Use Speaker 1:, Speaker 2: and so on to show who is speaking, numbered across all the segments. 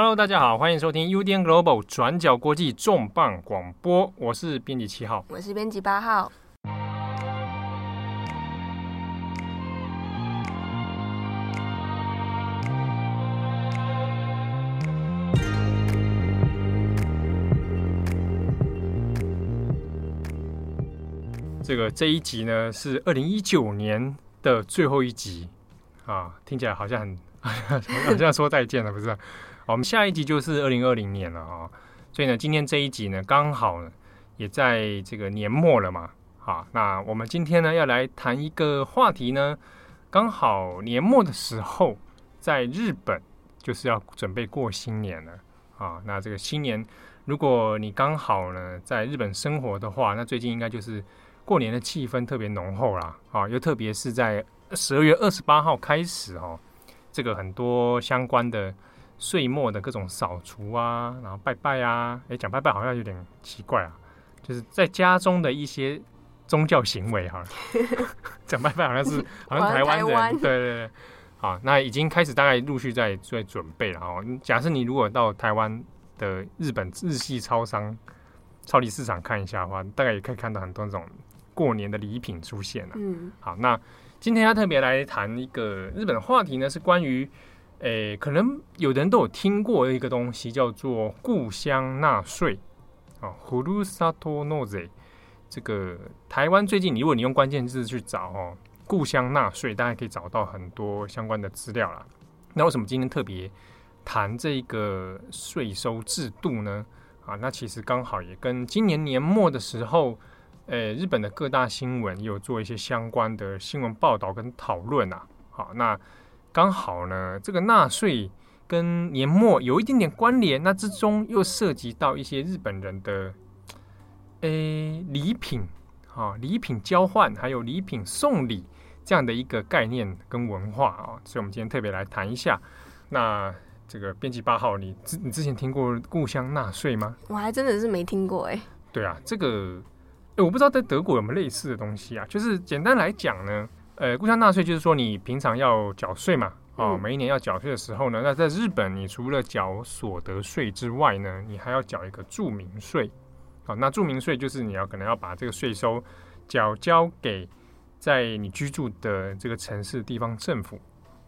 Speaker 1: Hello，大家好，欢迎收听 UDN Global 转角国际重磅广播，我是编辑七号，
Speaker 2: 我是编辑八号。
Speaker 1: 这个这一集呢是二零一九年的最后一集啊，听起来好像很 好像说再见了，不是？好我们下一集就是二零二零年了啊，所以呢，今天这一集呢，刚好呢，也在这个年末了嘛。好，那我们今天呢，要来谈一个话题呢，刚好年末的时候，在日本就是要准备过新年了啊。那这个新年，如果你刚好呢在日本生活的话，那最近应该就是过年的气氛特别浓厚啦啊，又特别是在十二月二十八号开始哦，这个很多相关的。岁末的各种扫除啊，然后拜拜啊，哎，讲拜拜好像有点奇怪啊，就是在家中的一些宗教行为哈，讲拜拜好像是 好像台湾人，对对对，好，那已经开始大概陆续在在准备了哦。假设你如果到台湾的日本日系超商、超级市场看一下的话，大概也可以看到很多这种过年的礼品出现了。嗯，好，那今天要特别来谈一个日本的话题呢，是关于。诶，可能有人都有听过一个东西，叫做故乡纳税啊，ふるさと纳税。这个台湾最近，如果你用关键字去找哦，故乡纳税，大家可以找到很多相关的资料啦。那为什么今天特别谈这个税收制度呢？啊，那其实刚好也跟今年年末的时候，诶，日本的各大新闻也有做一些相关的新闻报道跟讨论啊。好，那。 刚好呢，这个纳税跟年末有一点点关联，那之中又涉及到一些日本人的诶礼品啊，礼品交换，还有礼品送礼这样的一个概念跟文化啊，所以我们今天特别来谈一下。那这个编辑八号，你之你之前听过故乡纳税吗？
Speaker 2: 我还真的是没听过哎。
Speaker 1: 对啊，这个诶我不知道在德国有没有类似的东西啊，就是简单来讲呢。呃，故乡纳税就是说你平常要缴税嘛，哦，每一年要缴税的时候呢，那在日本你除了缴所得税之外呢，你还要缴一个住民税，啊，那住民税就是你要可能要把这个税收缴交给在你居住的这个城市地方政府。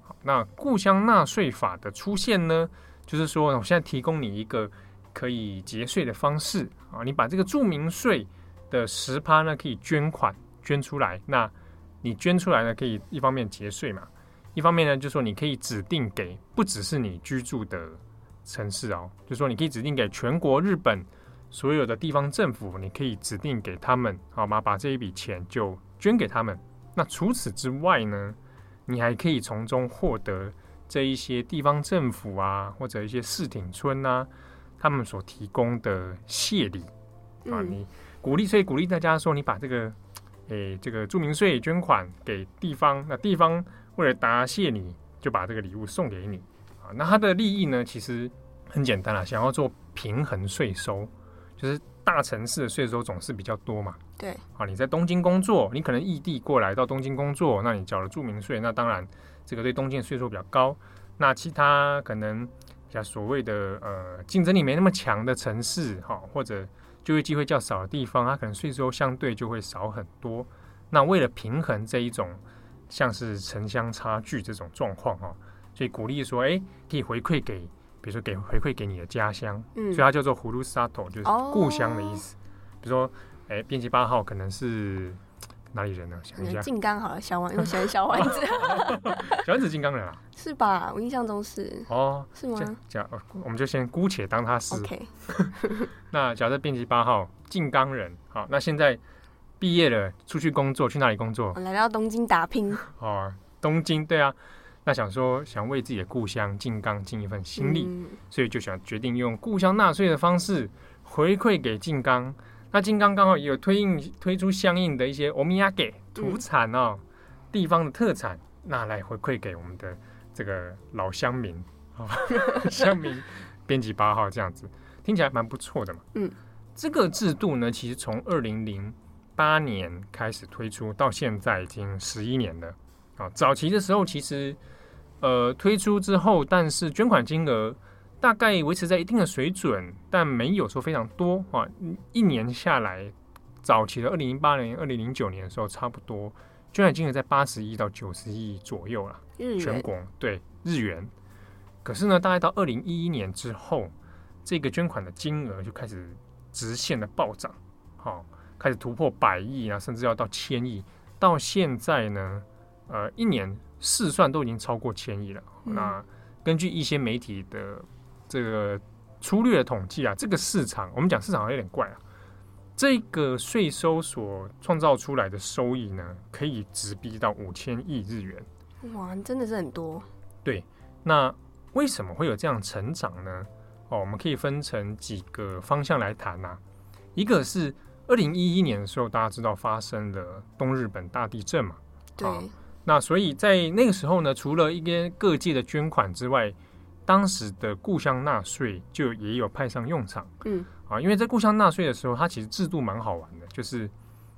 Speaker 1: 好，那故乡纳税法的出现呢，就是说我现在提供你一个可以节税的方式啊，你把这个住民税的十趴呢可以捐款捐出来，那。你捐出来呢，可以一方面节税嘛，一方面呢，就是说你可以指定给不只是你居住的城市哦，就是说你可以指定给全国日本所有的地方政府，你可以指定给他们，好吗？把这一笔钱就捐给他们。那除此之外呢，你还可以从中获得这一些地方政府啊，或者一些市町村啊，他们所提供的谢礼啊，你鼓励，所以鼓励大家说，你把这个。诶，这个住民税捐款给地方，那地方为了答谢你，就把这个礼物送给你啊。那它的利益呢，其实很简单啦，想要做平衡税收，就是大城市的税收总是比较多嘛。
Speaker 2: 对，
Speaker 1: 啊，你在东京工作，你可能异地过来到东京工作，那你缴了住民税，那当然这个对东京的税收比较高。那其他可能像所谓的呃竞争力没那么强的城市，哈，或者。就业机会较少的地方，它可能税收相对就会少很多。那为了平衡这一种像是城乡差距这种状况哈，所以鼓励说，哎，可以回馈给，比如说给回馈给你的家乡，嗯，所以它叫做ふるさと，就是故乡的意思。哦、比如说，哎，编辑八号可能是。 哪里人呢？想一下，
Speaker 2: 静冈好了，小丸，我喜欢小丸子。
Speaker 1: 小丸子静冈人啊？
Speaker 2: 是吧？我印象中是。哦，是吗？
Speaker 1: 假，我们就先姑且当他是。
Speaker 2: OK。
Speaker 1: 那假设编辑八号静冈人，好，那现在毕业了，出去工作，去哪里工作？
Speaker 2: 我来到东京打拼。
Speaker 1: 哦，东京，对啊。那想说，想为自己的故乡静冈尽一份心力，嗯、所以就想决定用故乡纳税的方式回馈给静冈。那静冈刚好也有推应推出相应的一些おみやげ土产哦，嗯、地方的特产，拿来回馈给我们的这个老乡民啊，乡民编辑八号这样子，听起来蛮不错的嘛。嗯，这个制度呢，其实从二零零八年开始推出，到现在已经十一年了啊。早期的时候，其实呃推出之后，但是捐款金额 大概维持在一定的水准，但没有说非常多啊。一年下来，早期的二零零八年、二零零九年的时候，差不多捐款金额在八十亿到九十亿左右了。全国对日元。可是呢，大概到二零一一年之后，这个捐款的金额就开始直线的暴涨，好，开始突破百亿啊，甚至要到千亿。到现在呢，呃，一年试算都已经超过千亿了。嗯、那根据一些媒体的这个粗略的统计啊，这个市场我们讲市场有点怪啊，这个税收所创造出来的收益呢，可以直逼到五千亿日元。
Speaker 2: 哇，真的是很多。
Speaker 1: 对，那为什么会有这样成长呢？哦，我们可以分成几个方向来谈啊。一个是二零一一年的时候，大家知道发生了东日本大地震嘛？
Speaker 2: 对。
Speaker 1: 那所以在那个时候呢，除了一些各界的捐款之外，当时的故乡纳税就也有派上用场。嗯。啊，因为在故乡纳税的时候，它其实制度蛮好玩的，就是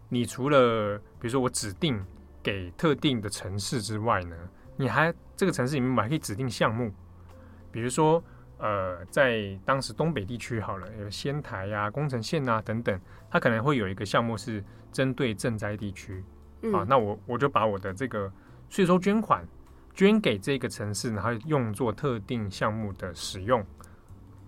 Speaker 1: 你除了比如说我指定给特定的城市之外呢，你还这个城市里面我还可以指定项目，比如说。呃，在当时东北地区好了，有仙台呀、啊、宫城县啊等等，它可能会有一个项目是针对赈灾地区、嗯、啊。那我我就把我的这个税收捐款捐给这个城市，然后用作特定项目的使用。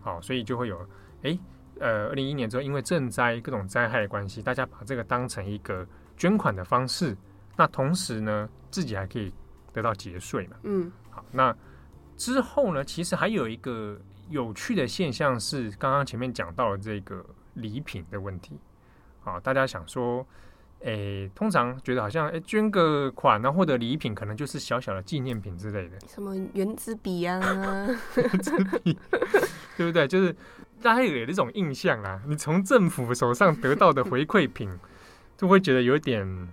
Speaker 1: 好，所以就会有诶，呃，二零一一年之后，因为赈灾各种灾害的关系，大家把这个当成一个捐款的方式。那同时呢，自己还可以得到节税嘛。嗯，好，那。之后呢，其实还有一个有趣的现象是，刚刚前面讲到的这个礼品的问题。啊，大家想说，诶，通常觉得好像，诶，捐个款然后，获得礼品可能就是小小的纪念品之类的，
Speaker 2: 什么原子笔啊，
Speaker 1: 原子笔，对不对？就是大家有那种印象啦，你从政府手上得到的回馈品，就会觉得有点。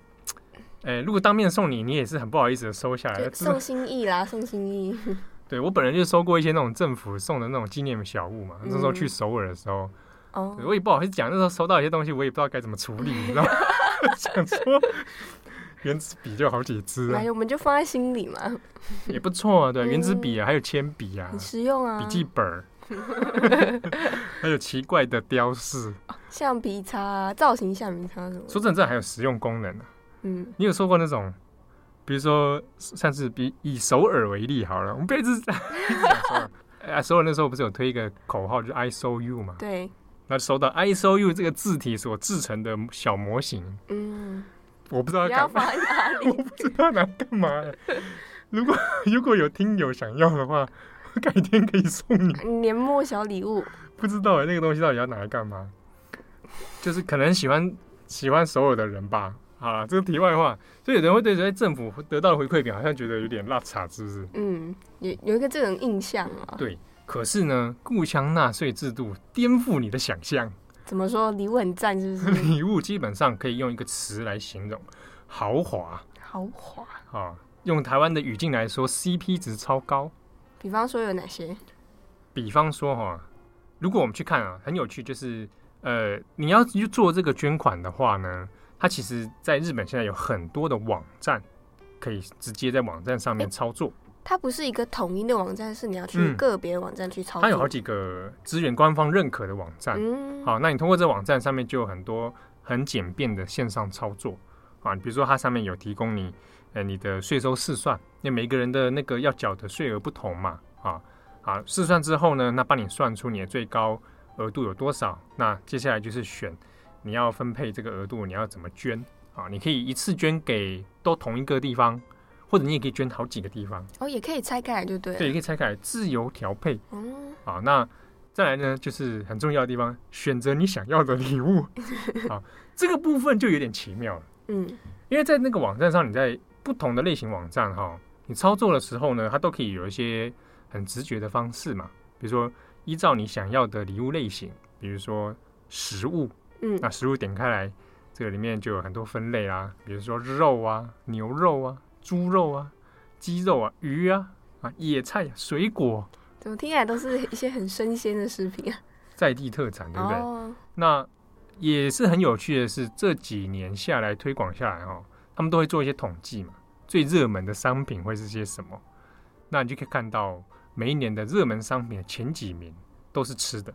Speaker 1: 诶，如果当面送你，你也是很不好意思的收下来，
Speaker 2: 送 心意啦，送心意。
Speaker 1: 对，我本人就收过一些那种政府送的那种纪念小物嘛。嗯、那时候去首尔的时候，哦，我也不好意思讲，那时候收到一些东西，我也不知道该怎么处理，你知道吗？想说原子笔就好几支，
Speaker 2: 哎，我们就放在心里嘛，
Speaker 1: 也不错啊。对，原子笔啊，还有铅笔啊，
Speaker 2: 很实用啊。
Speaker 1: 笔记本，还有奇怪的雕饰，
Speaker 2: 橡皮擦，造型橡皮擦什么？
Speaker 1: 说真的，还有实用功能啊。嗯，你有说过那种？比如说，上次比以首尔为例好了，我们不要一直讲首尔。哎，首尔那时候不是有推一个口号，就是 “I saw you” 嘛？
Speaker 2: 对。
Speaker 1: 那收到 “I saw you” 这个字体所制成的小模型，嗯，我不知道要放在哪里，我不知道拿干嘛。如果如果有听友想要的话，我改天可以送你
Speaker 2: 年末小礼物。
Speaker 1: 不知道哎，那个东西到底要拿来干嘛？就是可能喜欢喜欢所有的人吧。好了，这个题外话，所以有人会对这些政府得到的回馈品好像觉得有点落差，是不是？
Speaker 2: 嗯，有有一个这种印象啊。
Speaker 1: 对，可是呢，故乡纳税制度颠覆你的想象。
Speaker 2: 怎么说？礼物很赞，是不是？
Speaker 1: 礼物基本上可以用一个词来形容：豪华。
Speaker 2: 豪华。
Speaker 1: 啊，用台湾的语境来说，CP 值超高。
Speaker 2: 比方说有哪些？
Speaker 1: 比方说哈，如果我们去看啊，很有趣，就是呃，你要去做这个捐款的话呢。它其实，在日本现在有很多的网站，可以直接在网站上面操作。
Speaker 2: 它不是一个统一的网站，是你要去个别网站去操作。
Speaker 1: 它有好几个资源官方认可的网站。嗯，好，那你通过这网站上面就有很多很简便的线上操作啊。比如说，它上面有提供你，呃，你的税收试算，因为每个人的那个要缴的税额不同嘛，啊，啊，试算之后呢，那帮你算出你的最高额度有多少。那接下来就是选。你要分配这个额度，你要怎么捐啊？你可以一次捐给都同一个地方，或者你也可以捐好几个地方。
Speaker 2: 哦，也可以拆开来，对不对？
Speaker 1: 对，也可以拆开来，自由调配。嗯，好，那再来呢，就是很重要的地方，选择你想要的礼物。好，这个部分就有点奇妙了。嗯，因为在那个网站上，你在不同的类型网站哈，你操作的时候呢，它都可以有一些很直觉的方式嘛。比如说，依照你想要的礼物类型，比如说食物。嗯，那食物点开来，这个里面就有很多分类啊，比如说肉啊、牛肉啊、猪肉啊、鸡肉啊、鱼啊、啊野菜、啊水果，
Speaker 2: 怎么听起来都是一些很生鲜的食品啊？
Speaker 1: 在地特产，对不对？哦、那也是很有趣的是，这几年下来推广下来哦，他们都会做一些统计嘛，最热门的商品会是些什么？那你就可以看到，每一年的热门商品的前几名都是吃的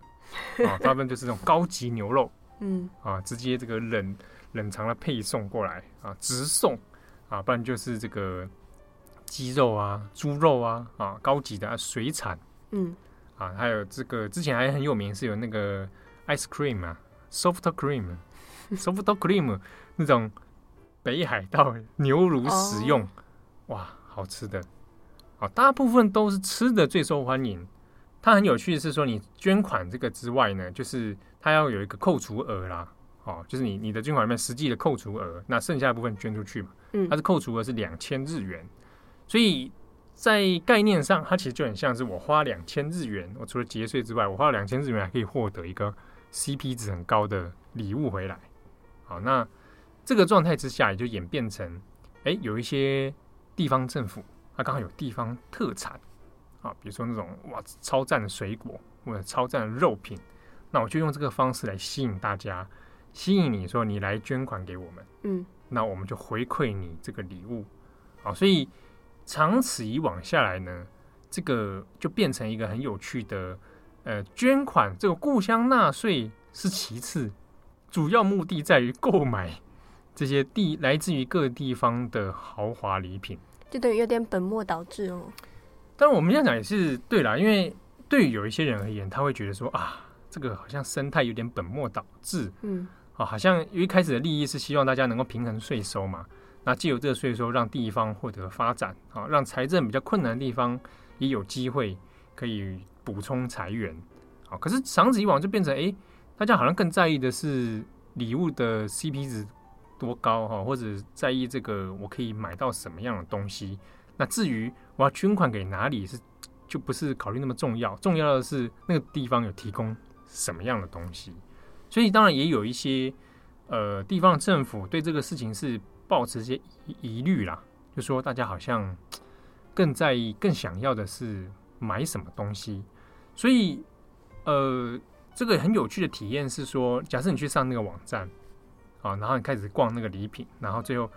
Speaker 1: 啊，大部分就是这种高级牛肉，嗯啊，直接这个冷冷藏的配送过来啊，直送啊，不然就是这个鸡肉啊、猪肉啊啊，高级的、啊、水产，嗯啊，还有这个之前还很有名是有那个 ice cream 啊，soft cream，soft cream 那种北海道牛乳食用。Oh. 哇，好吃的，啊，大部分都是吃的最受欢迎。它很有趣的是说，你捐款这个之外呢，就是它要有一个扣除额啦，哦，就是你你的捐款里面实际的扣除额，那剩下的部分捐出去嘛，嗯，它是扣除额是两千日元，所以在概念上，它其实就很像是我花两千日元，我除了节税之外，我花两千日元还可以获得一个 CP 值很高的礼物回来。好，那这个状态之下，也就演变成，哎、欸，有一些。地方政府，它刚好有地方特产啊，比如说那种哇超赞的水果或者超赞的肉品，那我就用这个方式来吸引大家，吸引你说你来捐款给我们，嗯，那我们就回馈你这个礼物，啊，所以长此以往下来呢，这个就变成一个很有趣的，呃，捐款这个故乡纳税是其次，主要目的在于购买。这些地来自于各地方的豪华礼品，
Speaker 2: 就等于有点本末倒置哦。
Speaker 1: 但我们这样讲也是对啦，因为对于有一些人而言，他会觉得说啊，这个好像生态有点本末倒置，嗯，啊，好像一开始的利益是希望大家能够平衡税收嘛，那既有这个税收让地方获得发展，啊，让财政比较困难的地方也有机会可以补充财源，啊，可是长此以往就变成哎，大家好像更在意的是礼物的 CP 值。多高哈，或者在意这个我可以买到什么样的东西？那至于我要捐款给哪里是，就不是考虑那么重要。重要的是那个地方有提供什么样的东西。所以当然也有一些呃地方政府对这个事情是抱持一些疑虑啦，就说大家好像更在意、更想要的是买什么东西。所以呃，这个很有趣的体验是说，假设你去上那个网站。啊，然后你开始逛那个礼品，然后最后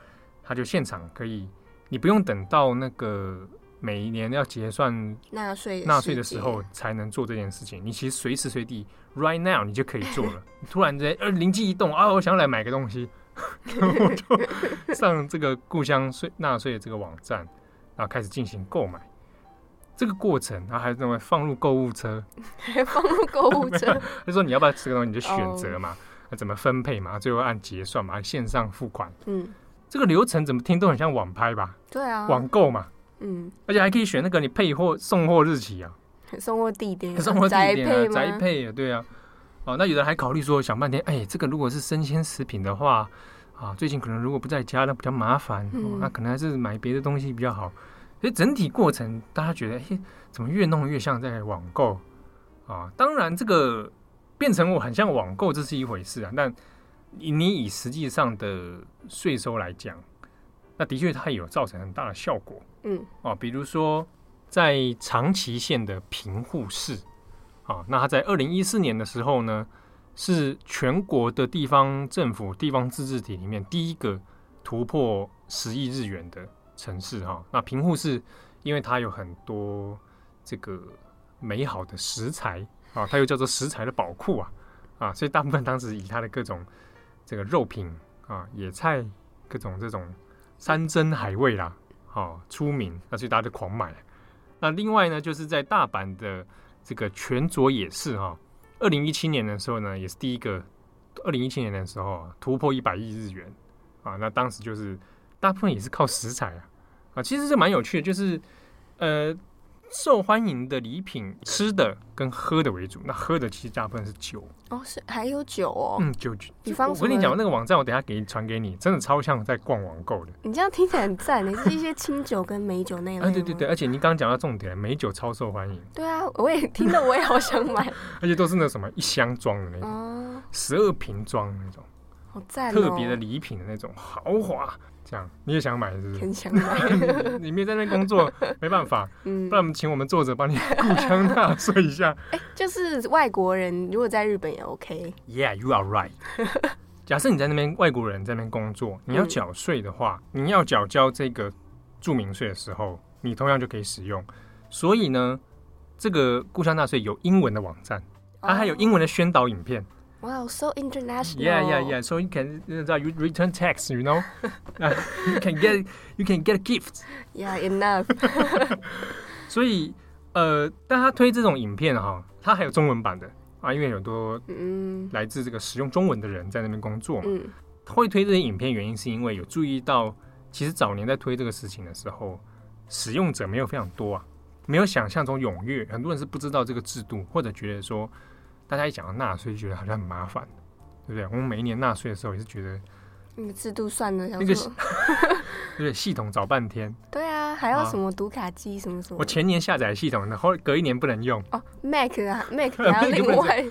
Speaker 1: 他就现场可以，你不用等到那个每一年要结算纳税纳税的时候才能做这件事情。你其实随时随地，right now 你就可以做了。突然间呃灵机一动啊，我想来买个东西，我就上这个故乡税纳税的这个网站，然后开始进行购买。这个过程，然后还认为放入购物车，
Speaker 2: 还 放入购物车，
Speaker 1: 就说你要不要吃个东西，你就选择嘛。Oh. 那怎么分配嘛？最后按结算嘛，线上付款。嗯，这个流程怎么听都很像网拍吧？
Speaker 2: 对啊，
Speaker 1: 网购嘛。嗯，而且还可以选那个你配货送货日期啊，
Speaker 2: 送货地点，
Speaker 1: 送货地点啊，宅配啊，对啊。哦，那有人还考虑说，想半天，哎，这个如果是生鲜食品的话，啊，最近可能如果不在家，那比较麻烦，哦，那可能还是买别的东西比较好。所以整体过程，大家觉得，哎，怎么越弄越像在网购啊？当然这个。变成我很像网购，这是一回事啊。但你以实际上的税收来讲，那的确它有造成很大的效果。嗯，哦，比如说在长崎县的平户市，啊，那它在二零一四年的时候呢，是全国的地方政府、地方自治体里面第一个突破十亿日元的城市。哈，那平户市因为它有很多这个美好的食材。啊，它又叫做食材的宝库啊，啊，所以大部分当时以它的各种这个肉品啊、野菜、各种这种山珍海味啦，哦、出名，那所以大家都狂买。那另外呢，就是在大阪的这个全佐也是哈，二零一七年的时候呢，也是第一个，二零一七年的时候突破一百亿日元啊，那当时就是大部分也是靠食材啊，啊，其实是蛮有趣的，就是呃。受欢迎的礼品，吃的跟喝的为主。那喝的其实大部分是酒
Speaker 2: 哦，是还有酒哦。
Speaker 1: 嗯，酒酒。比方，我跟你讲，那个网站我等下给你传给你，真的超像在逛网购的。
Speaker 2: 你这样听起来很赞，你是一些清酒跟美酒那样。
Speaker 1: 哎，对对对，而且你刚刚讲到重点，美酒超受欢迎。
Speaker 2: 对啊，我也听到，我也好想买。
Speaker 1: 而且都是那什么一箱装的那种，十二瓶装的那种，
Speaker 2: 好赞，
Speaker 1: 特别的礼品的那种豪华。这样你也想买是不是？
Speaker 2: 很想买。
Speaker 1: 你没在那工作，没办法。嗯，不然我们请我们作者帮你故乡纳税一下。
Speaker 2: 哎、欸，就是外国人如果在日本也 OK。
Speaker 1: Yeah, you are right。假设你在那边外国人在那边工作，你要缴税的话，嗯、你要缴交这个住民税的时候，你同样就可以使用。所以呢，这个故乡纳税有英文的网站，它还有英文的宣导影片。
Speaker 2: Wow, so international.
Speaker 1: Yeah, yeah, yeah. So you can, you return text, you know, you can get, you can get a gift.
Speaker 2: Yeah, enough.
Speaker 1: 所以，呃，但他推这种影片哈，他还有中文版的啊，因为有很多嗯来自这个使用中文的人在那边工作嘛。嗯，会推这些影片原因是因为有注意到，其实早年在推这个事情的时候，使用者没有非常多啊，没有想象中踊跃，很多人是不知道这个制度，或者觉得说。大家一讲到纳税，就觉得好像很麻烦，对不对？我们每一年纳税的时候也是觉得，
Speaker 2: 那个制度算了，那个
Speaker 1: 对系统找半天。
Speaker 2: 对啊，还要什么读卡机什么什么。
Speaker 1: 我前年下载系统，然后隔一年不能用。
Speaker 2: 哦，Mac 啊，Mac 还要另外，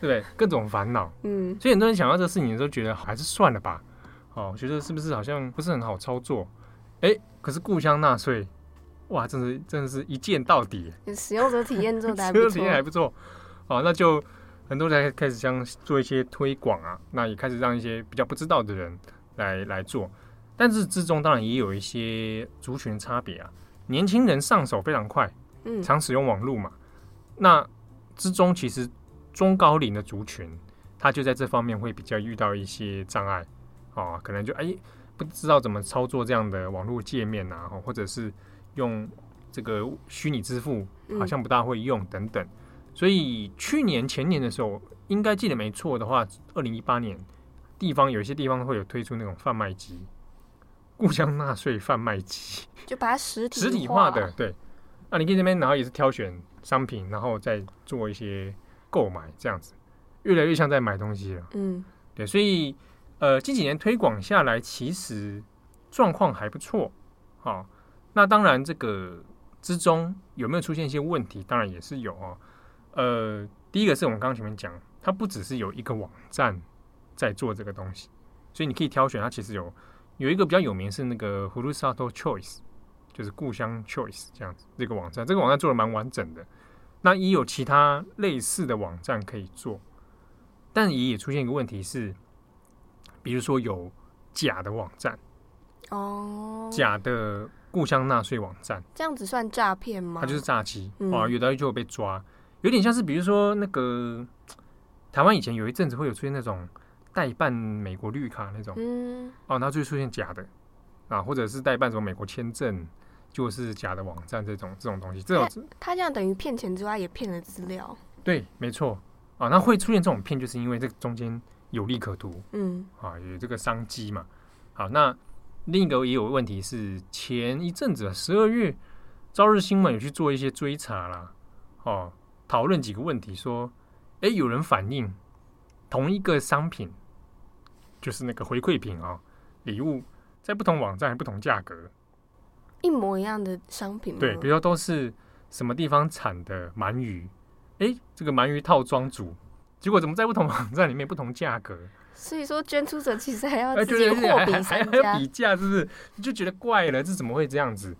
Speaker 1: 对不对？各种烦恼。嗯，所以很多人想到这个事情的时候，觉得还是算了吧。哦，我觉得是不是好像不是很好操作？哎，可是故乡纳税，哇，真的真的是一键到底。
Speaker 2: 使用者体验做的还不错，
Speaker 1: 体验还不错。哦，那就。很多人开始将做一些推广啊，那也开始让一些比较不知道的人来来做，但是之中当然也有一些族群差别啊。年轻人上手非常快，嗯，常使用网络嘛。那之中其实中高龄的族群，他就在这方面会比较遇到一些障碍啊，可能就哎不知道怎么操作这样的网络界面啊，或者是用这个虚拟支付好像不大会用等等。所以去年前年的时候，应该记得没错的话，二零一八年，地方有一些地方会有推出那种贩卖机，故乡纳税贩卖机，
Speaker 2: 就把它实体
Speaker 1: 实体化的，对。那你可以这边，然后也是挑选商品，然后再做一些购买，这样子，越来越像在买东西了。嗯，对。所以呃，近几年推广下来，其实状况还不错。好，那当然这个之中有没有出现一些问题？当然也是有哦。呃，第一个是我们刚刚前面讲，它不只是有一个网站在做这个东西，所以你可以挑选。它其实有有一个比较有名是那个 Hurusato Choice，就是故乡 Choice 这样子这个网站，这个网站做的蛮完整的。那也有其他类似的网站可以做，但也也出现一个问题是，比如说有假的网站哦，假的故乡纳税网站，
Speaker 2: 这样子算诈骗吗？
Speaker 1: 它就是诈欺啊，有的就会被抓。有点像是，比如说那个台湾以前有一阵子会有出现那种代办美国绿卡那种，嗯，哦，然后就会出现假的。啊，或者是代办什么美国签证，就是假的网站这种这种东西，这种
Speaker 2: 他这样等于骗钱之外也骗了资料，
Speaker 1: 对，没错。啊，那会出现这种骗，就是因为这中间有利可图，嗯，啊，有这个商机嘛。好，那另一个也有问题是，前一阵子十二月，朝日新闻有去做一些追查啦，哦。讨论几个问题，说：哎，有人反映同一个商品，就是那个回馈品啊、哦，礼物，在不同网站不同价格，
Speaker 2: 一模一样的商品。
Speaker 1: 对，比如说都是什么地方产的鳗鱼，哎，这个鳗鱼套装组，结果怎么在不同网站里面不同价格？
Speaker 2: 所以说，捐出者其实还要自己货比三家，
Speaker 1: 还要比价，是不是？你就觉得怪了，这怎么会这样子？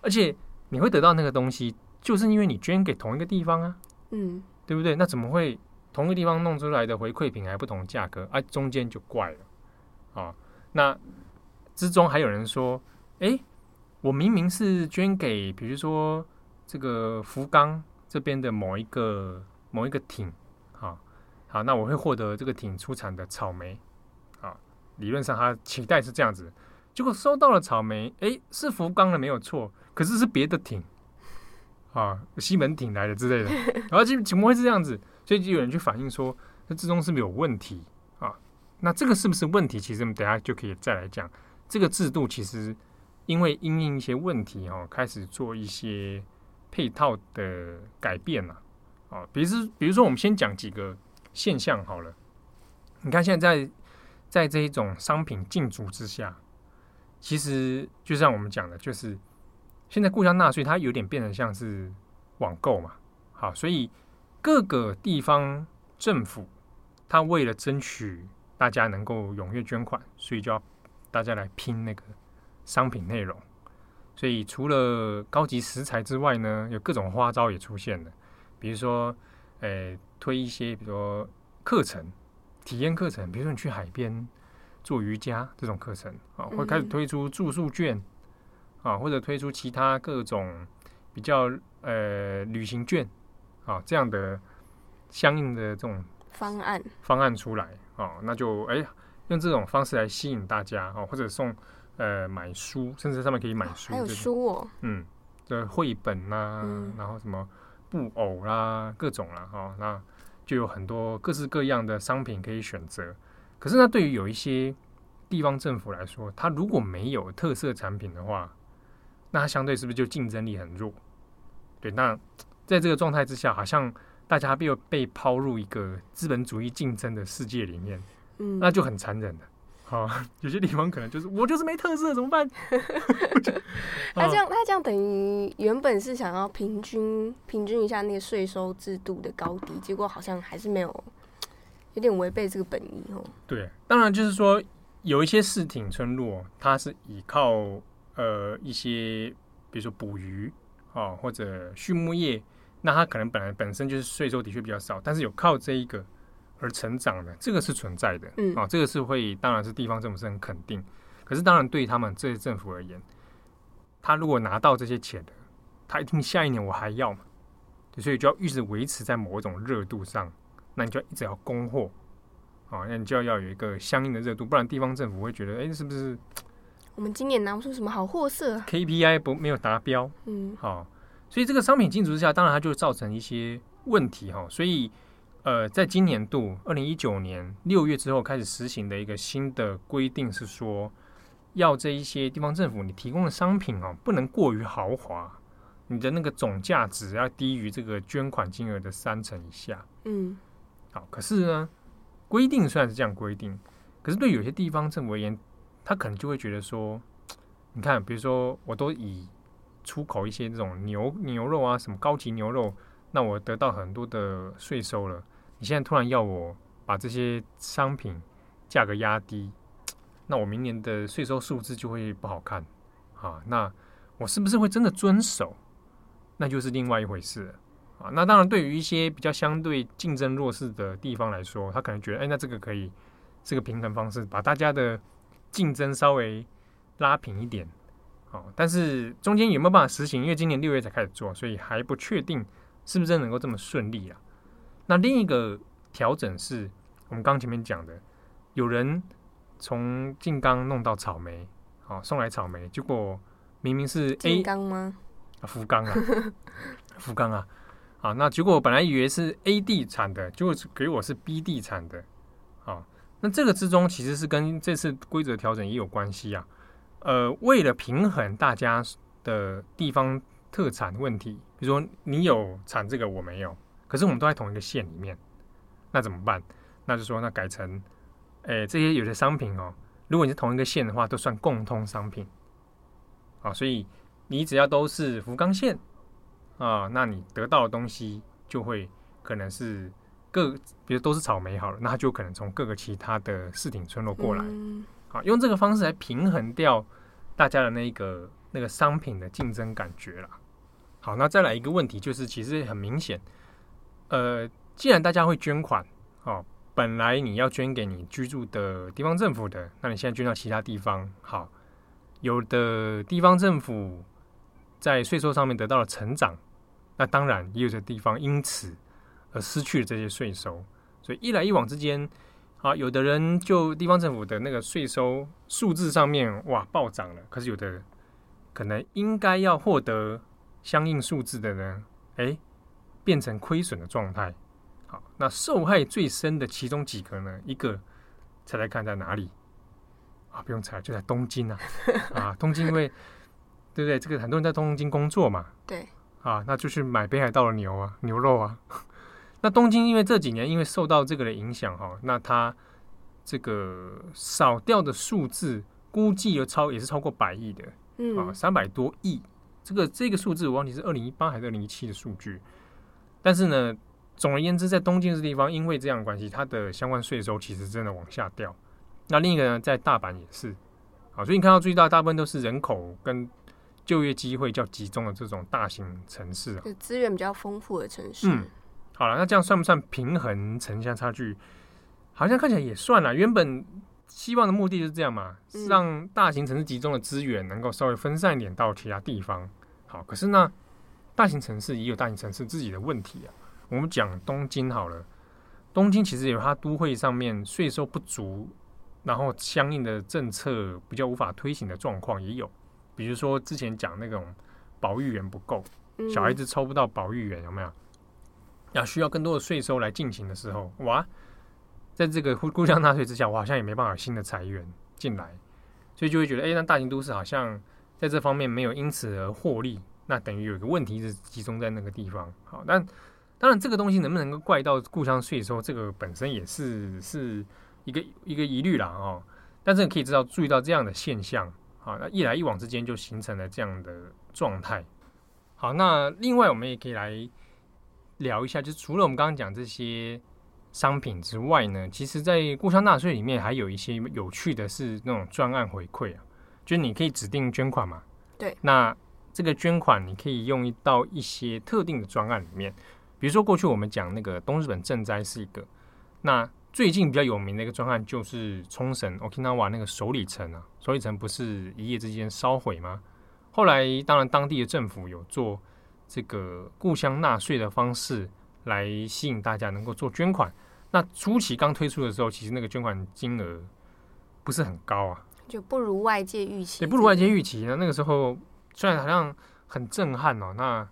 Speaker 1: 而且你会得到那个东西，就是因为你捐给同一个地方啊。嗯，对不对？那怎么会同一个地方弄出来的回馈品还不同价格？啊，中间就怪了啊。那之中还有人说，哎，我明明是捐给，比如说这个福冈这边的某一个某一个艇，啊，好，那我会获得这个艇出产的草莓，啊，理论上他期待是这样子，结果收到了草莓，哎，是福冈的没有错，可是是别的艇。啊，西门町来的之类的，然后就怎么会是这样子？所以就有人去反映说，这之中是不是有问题啊？那这个是不是问题？其实我们等下就可以再来讲。这个制度其实因为因应一些问题哦，开始做一些配套的改变了啊。比如，比如说我们先讲几个现象好了。你看现在在在这一种商品竞逐之下，其实就像我们讲的，就是。现在故乡纳税，它有点变得像是网购嘛，好，所以各个地方政府，它为了争取大家能够踊跃捐款，所以就要大家来拼那个商品内容。所以除了高级食材之外呢，有各种花招也出现了，比如说，诶，推一些，比如说课程、体验课程，比如说你去海边做瑜伽这种课程啊，会开始推出住宿券。啊，或者推出其他各种比较呃旅行券啊这样的相应的这种
Speaker 2: 方案
Speaker 1: 方案出来啊，那就哎用这种方式来吸引大家啊，或者送呃买书，甚至上面可以买书，
Speaker 2: 还有书哦，
Speaker 1: 嗯，这绘本啊，
Speaker 2: 嗯、
Speaker 1: 然后什么布偶啦，各种啦，哈，那就有很多各式各样的商品可以选择。可是呢，对于有一些地方政府来说，它如果没有特色产品的话，那它相对是不是就竞争力很弱？对，那在这个状态之下，好像大家又被抛入一个资本主义竞争的世界里面，
Speaker 2: 嗯，
Speaker 1: 那就很残忍的。好，有些地方可能就是我就是没特色，怎么办？
Speaker 2: 他 这样，他这样等于原本是想要平均平均一下那个税收制度的高低，结果好像还是没有。有点违背这个本意哦。对，
Speaker 1: 当然就是说有一些市町村落，它是依靠呃一些，比如说捕鱼啊或者畜牧业，那它可能本来本身就是税收的确比较少，但是有靠这一个而成长的，这个是存在的。嗯，啊，这个是会，当然是地方政府是很肯定。可是当然对他们这些政府而言，他如果拿到这些钱的，他一定下一年我还要嘛，所以就要一直维持在某一种热度上。那你就一直要供货，啊，那你就要要有一个相应的热度，不然地方政府会觉得，哎、欸，是不是
Speaker 2: 我们今年拿不出什么好货色
Speaker 1: ？KPI 不没有达标，嗯，好，所以这个商品竞逐之下，当然它就造成一些问题哈。所以，呃，在今年度二零一九年六月之后开始实行的一个新的规定是说，要这一些地方政府你提供的商品哦，不能过于豪华，你的那个总价值要低于这个捐款金额的三成以下，嗯。好，可是呢，规定虽然是这样规定，可是对有些地方政府而言，他可能就会觉得说，你看，比如说，我都以出口一些这种牛牛肉啊，什么高级牛肉，那我得到很多的税收了，你现在突然要我把这些商品价格压低，那我明年的税收数字就会不好看啊，那我是不是会真的遵守？那就是另外一回事。啊，那当然，对于一些比较相对竞争弱势的地方来说，他可能觉得，哎，那这个可以是个平衡方式，把大家的竞争稍微拉平一点。哦，但是中间有没有办法实行？因为今年六月才开始做，所以还不确定是不是真能够这么顺利啊。那另一个调整是我们刚前面讲的，有人从静冈弄到草莓，好，送来草莓，结果明明是 A
Speaker 2: 冈吗？
Speaker 1: 啊，福冈啊，福冈啊。啊，那结果我本来以为是 A 地产的，结果给我是 B 地产的。啊，那这个之中其实是跟这次规则调整也有关系啊。呃，为了平衡大家的地方特产问题，比如说你有产这个我没有，可是我们都在同一个县里面，那怎么办？那就说那改成，诶、欸，这些有些商品哦，如果你是同一个县的话，都算共通商品。啊，所以你只要都是福冈县。啊，那你得到的东西就会可能是各，比如都是草莓好了，那就可能从各个其他的市町村落过来，嗯，好，用这个方式来平衡掉大家的那个那个商品的竞争感觉了。好，那再来一个问题，就是其实很明显，呃，既然大家会捐款，哦，本来你要捐给你居住的地方政府的，那你现在捐到其他地方，好，有的地方政府在税收上面得到了成长。那当然也有些地方因此而失去了这些税收，所以一来一往之间，啊，有的人就地方政府的那个税收数字上面哇暴涨了，可是有的可能应该要获得相应数字的呢，哎，变成亏损的状态。好，那受害最深的其中几个呢，一个猜猜看在哪里？啊，不用猜，就在东京啊，啊，东京因为对不对？这个很多人在东京工作嘛，
Speaker 2: 对。
Speaker 1: 啊，那就去买北海道的牛啊，牛肉啊。那东京因为这几年因为受到这个的影响哈，那它这个少掉的数字估计有超也是超过百亿的，嗯啊，三百多亿。这个这个数字我忘记是二零一八还是二零一七的数据。但是呢，总而言之，在东京这地方，因为这样的关系，它的相关税收其实真的往下掉。那另一个呢，在大阪也是，啊，所以你看到最大大部分都是人口跟。就业机会较集中的这种大型城市啊，
Speaker 2: 资源比较丰富的城市。
Speaker 1: 嗯，好了，那这样算不算平衡城乡差距？好像看起来也算了。原本希望的目的就是这样嘛，是让大型城市集中的资源能够稍微分散一点到其他地方。好，可是呢，大型城市也有大型城市自己的问题啊。我们讲东京好了，东京其实有它都会上面税收不足，然后相应的政策比较无法推行的状况也有，比如说之前讲那种保育员不够，小孩子抽不到保育员有没有？要需要更多的税收来进行的时候，哇，在这个互互相纳税之下，我好像也没办法新的财源进来，所以就会觉得，哎，那大型都市好像在这方面没有因此而获利，那等于有一个问题是集中在那个地方。好，但当然这个东西能不能够怪到故乡税收，这个本身也是是一个一个疑虑啦哦。但是你可以知道注意到这样的现象，好，那一来一往之间就形成了这样的状态。好，那另外我们也可以来。聊一下，就除了我们刚刚讲这些商品之外呢，其实，在故乡纳税里面还有一些有趣的是那种专案回馈啊，就是你可以指定捐款嘛。
Speaker 2: 对。
Speaker 1: 那这个捐款你可以用到一些特定的专案里面，比如说过去我们讲那个东日本赈灾是一个，那最近比较有名的一个专案就是冲绳 Okinawa 那个首里城啊，首里城不是一夜之间烧毁吗？后来当然当地的政府有做。这个故乡纳税的方式来吸引大家能够做捐款。那初期刚推出的时候，其实那个捐款金额不是很高啊，
Speaker 2: 就不如外界预期。
Speaker 1: 也不如外界预期那。那个时候虽然好像很震撼哦，那